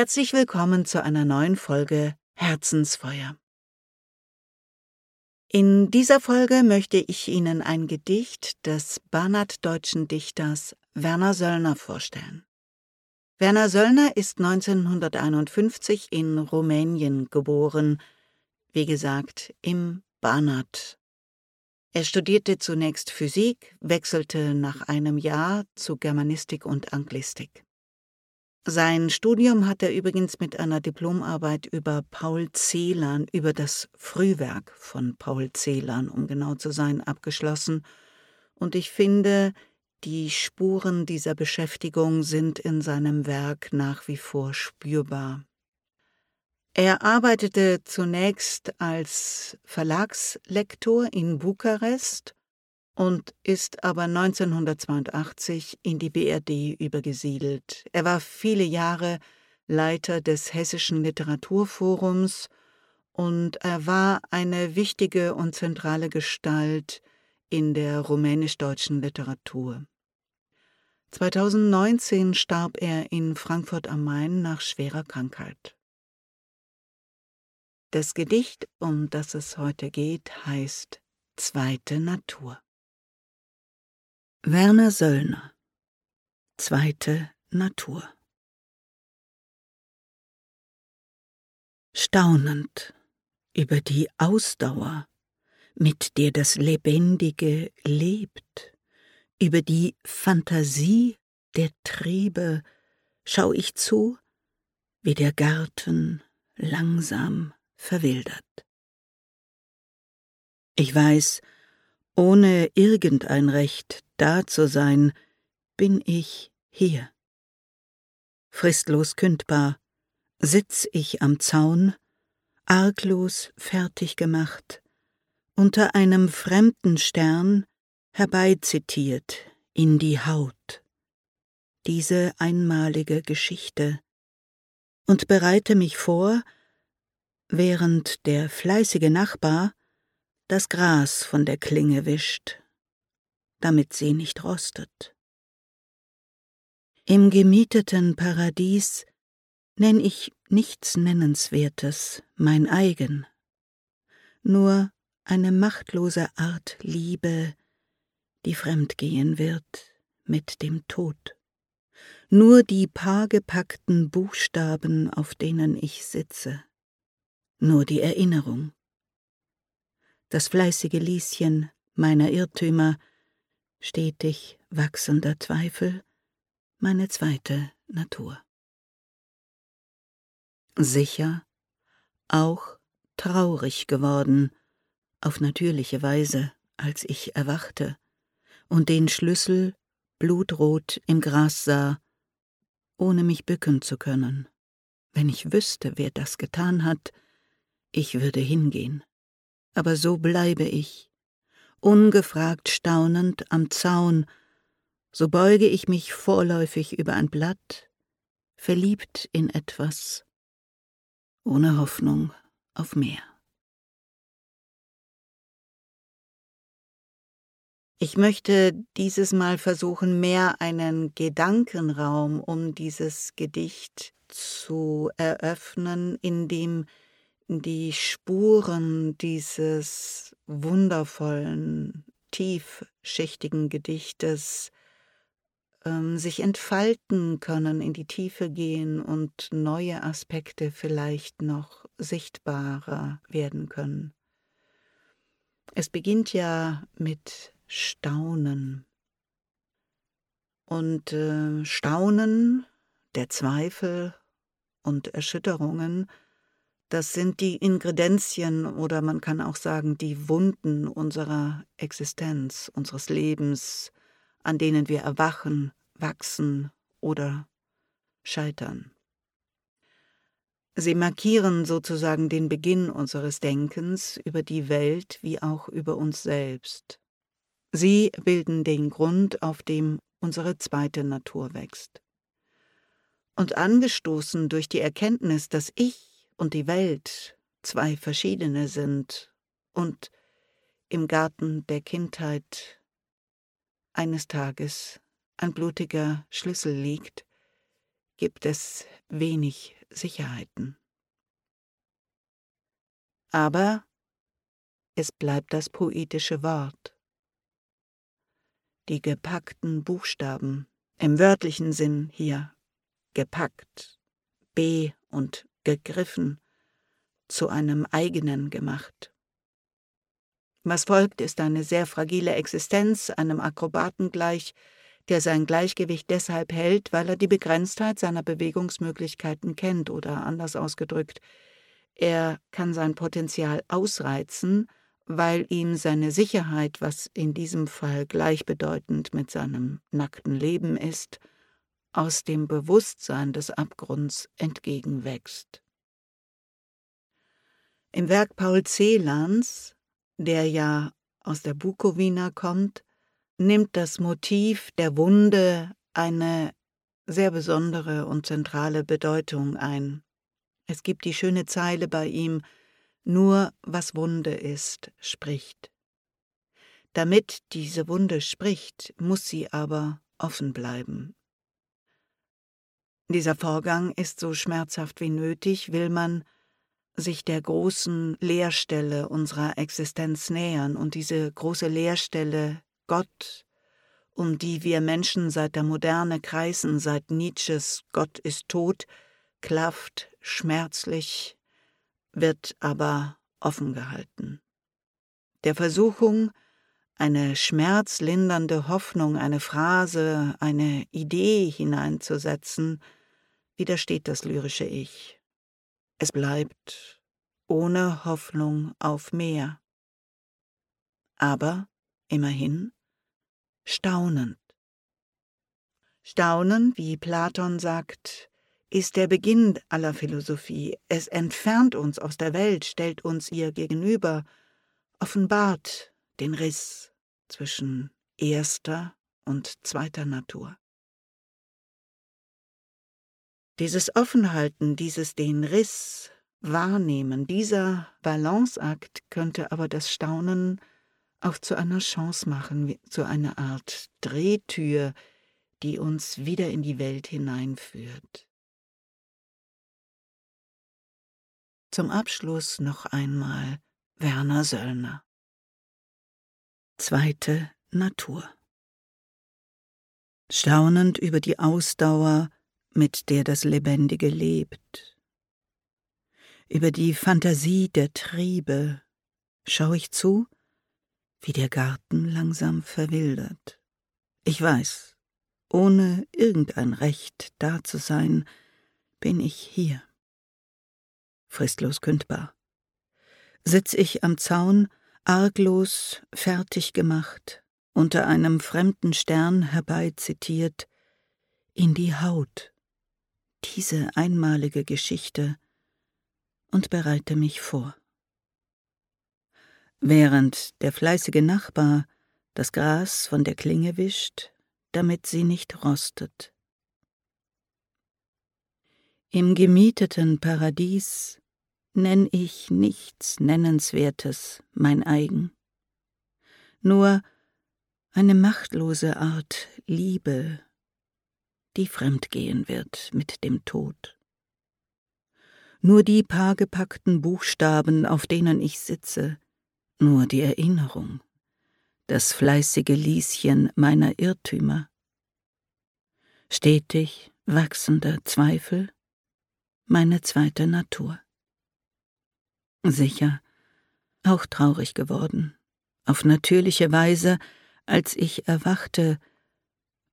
Herzlich willkommen zu einer neuen Folge Herzensfeuer. In dieser Folge möchte ich Ihnen ein Gedicht des Bernhard-deutschen Dichters Werner Söllner vorstellen. Werner Söllner ist 1951 in Rumänien geboren, wie gesagt im Banat. Er studierte zunächst Physik, wechselte nach einem Jahr zu Germanistik und Anglistik. Sein Studium hat er übrigens mit einer Diplomarbeit über Paul Celan, über das Frühwerk von Paul Celan, um genau zu sein, abgeschlossen. Und ich finde, die Spuren dieser Beschäftigung sind in seinem Werk nach wie vor spürbar. Er arbeitete zunächst als Verlagslektor in Bukarest und ist aber 1982 in die BRD übergesiedelt. Er war viele Jahre Leiter des Hessischen Literaturforums und er war eine wichtige und zentrale Gestalt in der rumänisch-deutschen Literatur. 2019 starb er in Frankfurt am Main nach schwerer Krankheit. Das Gedicht, um das es heute geht, heißt Zweite Natur. Werner Söllner Zweite Natur Staunend über die Ausdauer, mit der das Lebendige lebt, über die Fantasie der Triebe, schau ich zu, wie der Garten langsam verwildert. Ich weiß, ohne irgendein Recht da zu sein, bin ich hier. Fristlos kündbar sitz ich am Zaun, arglos fertig gemacht, unter einem fremden Stern herbeizitiert in die Haut, diese einmalige Geschichte, und bereite mich vor, während der fleißige Nachbar das Gras von der Klinge wischt, damit sie nicht rostet. Im gemieteten Paradies nenn ich nichts Nennenswertes mein eigen, nur eine machtlose Art Liebe, die fremdgehen wird mit dem Tod. Nur die paar gepackten Buchstaben, auf denen ich sitze, nur die Erinnerung das fleißige Lieschen meiner Irrtümer, stetig wachsender Zweifel, meine zweite Natur. Sicher, auch traurig geworden, auf natürliche Weise, als ich erwachte und den Schlüssel blutrot im Gras sah, ohne mich bücken zu können. Wenn ich wüsste, wer das getan hat, ich würde hingehen aber so bleibe ich, ungefragt staunend am Zaun, so beuge ich mich vorläufig über ein Blatt, verliebt in etwas, ohne Hoffnung auf mehr. Ich möchte dieses Mal versuchen, mehr einen Gedankenraum um dieses Gedicht zu eröffnen, in dem die Spuren dieses wundervollen, tiefschichtigen Gedichtes ähm, sich entfalten können, in die Tiefe gehen und neue Aspekte vielleicht noch sichtbarer werden können. Es beginnt ja mit Staunen. Und äh, Staunen, der Zweifel und Erschütterungen das sind die Ingredienzien oder man kann auch sagen die Wunden unserer Existenz, unseres Lebens, an denen wir erwachen, wachsen oder scheitern. Sie markieren sozusagen den Beginn unseres Denkens über die Welt wie auch über uns selbst. Sie bilden den Grund, auf dem unsere zweite Natur wächst. Und angestoßen durch die Erkenntnis, dass ich und die Welt zwei verschiedene sind und im Garten der Kindheit eines Tages ein blutiger Schlüssel liegt, gibt es wenig Sicherheiten. Aber es bleibt das poetische Wort. Die gepackten Buchstaben, im wörtlichen Sinn hier, gepackt, B und gegriffen, zu einem eigenen gemacht. Was folgt, ist eine sehr fragile Existenz, einem Akrobaten gleich, der sein Gleichgewicht deshalb hält, weil er die Begrenztheit seiner Bewegungsmöglichkeiten kennt oder anders ausgedrückt, er kann sein Potenzial ausreizen, weil ihm seine Sicherheit, was in diesem Fall gleichbedeutend mit seinem nackten Leben ist, aus dem Bewusstsein des Abgrunds entgegenwächst. Im Werk Paul Celans, der ja aus der Bukowina kommt, nimmt das Motiv der Wunde eine sehr besondere und zentrale Bedeutung ein. Es gibt die schöne Zeile bei ihm, nur was Wunde ist, spricht. Damit diese Wunde spricht, muss sie aber offen bleiben. Dieser Vorgang ist so schmerzhaft wie nötig, will man sich der großen Leerstelle unserer Existenz nähern und diese große Leerstelle Gott, um die wir Menschen seit der Moderne kreisen, seit Nietzsches Gott ist tot, klafft schmerzlich, wird aber offen gehalten. Der Versuchung, eine schmerzlindernde Hoffnung, eine Phrase, eine Idee hineinzusetzen, widersteht das lyrische Ich. Es bleibt ohne Hoffnung auf mehr. Aber immerhin staunend. Staunen, wie Platon sagt, ist der Beginn aller Philosophie. Es entfernt uns aus der Welt, stellt uns ihr gegenüber, offenbart den Riss zwischen erster und zweiter Natur. Dieses Offenhalten, dieses den Riss wahrnehmen, dieser Balanceakt könnte aber das Staunen auch zu einer Chance machen, zu einer Art Drehtür, die uns wieder in die Welt hineinführt. Zum Abschluss noch einmal Werner Söllner. Zweite Natur. Staunend über die Ausdauer, mit der das Lebendige lebt, über die Fantasie der Triebe, schau ich zu, wie der Garten langsam verwildert. Ich weiß, ohne irgendein Recht da zu sein, bin ich hier fristlos kündbar. Sitz ich am Zaun, arglos, fertig gemacht, unter einem fremden Stern herbeizitiert, in die Haut, diese einmalige Geschichte, und bereite mich vor. Während der fleißige Nachbar das Gras von der Klinge wischt, damit sie nicht rostet. Im gemieteten Paradies nenn ich nichts Nennenswertes mein eigen, nur eine machtlose Art Liebe, die fremdgehen wird mit dem Tod. Nur die paar gepackten Buchstaben, auf denen ich sitze, nur die Erinnerung, das fleißige Lieschen meiner Irrtümer. Stetig wachsender Zweifel, meine zweite Natur. Sicher, auch traurig geworden, auf natürliche Weise, als ich erwachte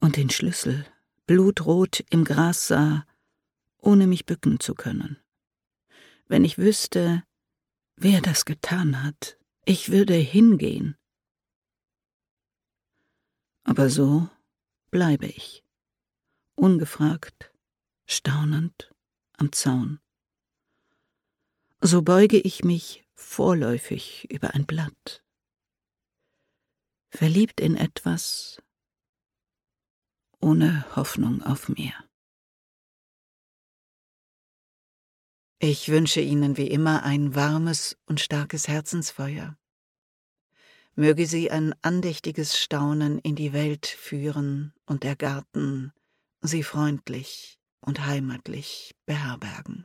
und den Schlüssel blutrot im Gras sah, ohne mich bücken zu können. Wenn ich wüsste, wer das getan hat, ich würde hingehen. Aber so bleibe ich, ungefragt, staunend am Zaun so beuge ich mich vorläufig über ein Blatt, verliebt in etwas ohne Hoffnung auf mehr. Ich wünsche Ihnen wie immer ein warmes und starkes Herzensfeuer. Möge Sie ein andächtiges Staunen in die Welt führen und der Garten Sie freundlich und heimatlich beherbergen.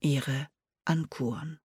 Ihre Ankuren.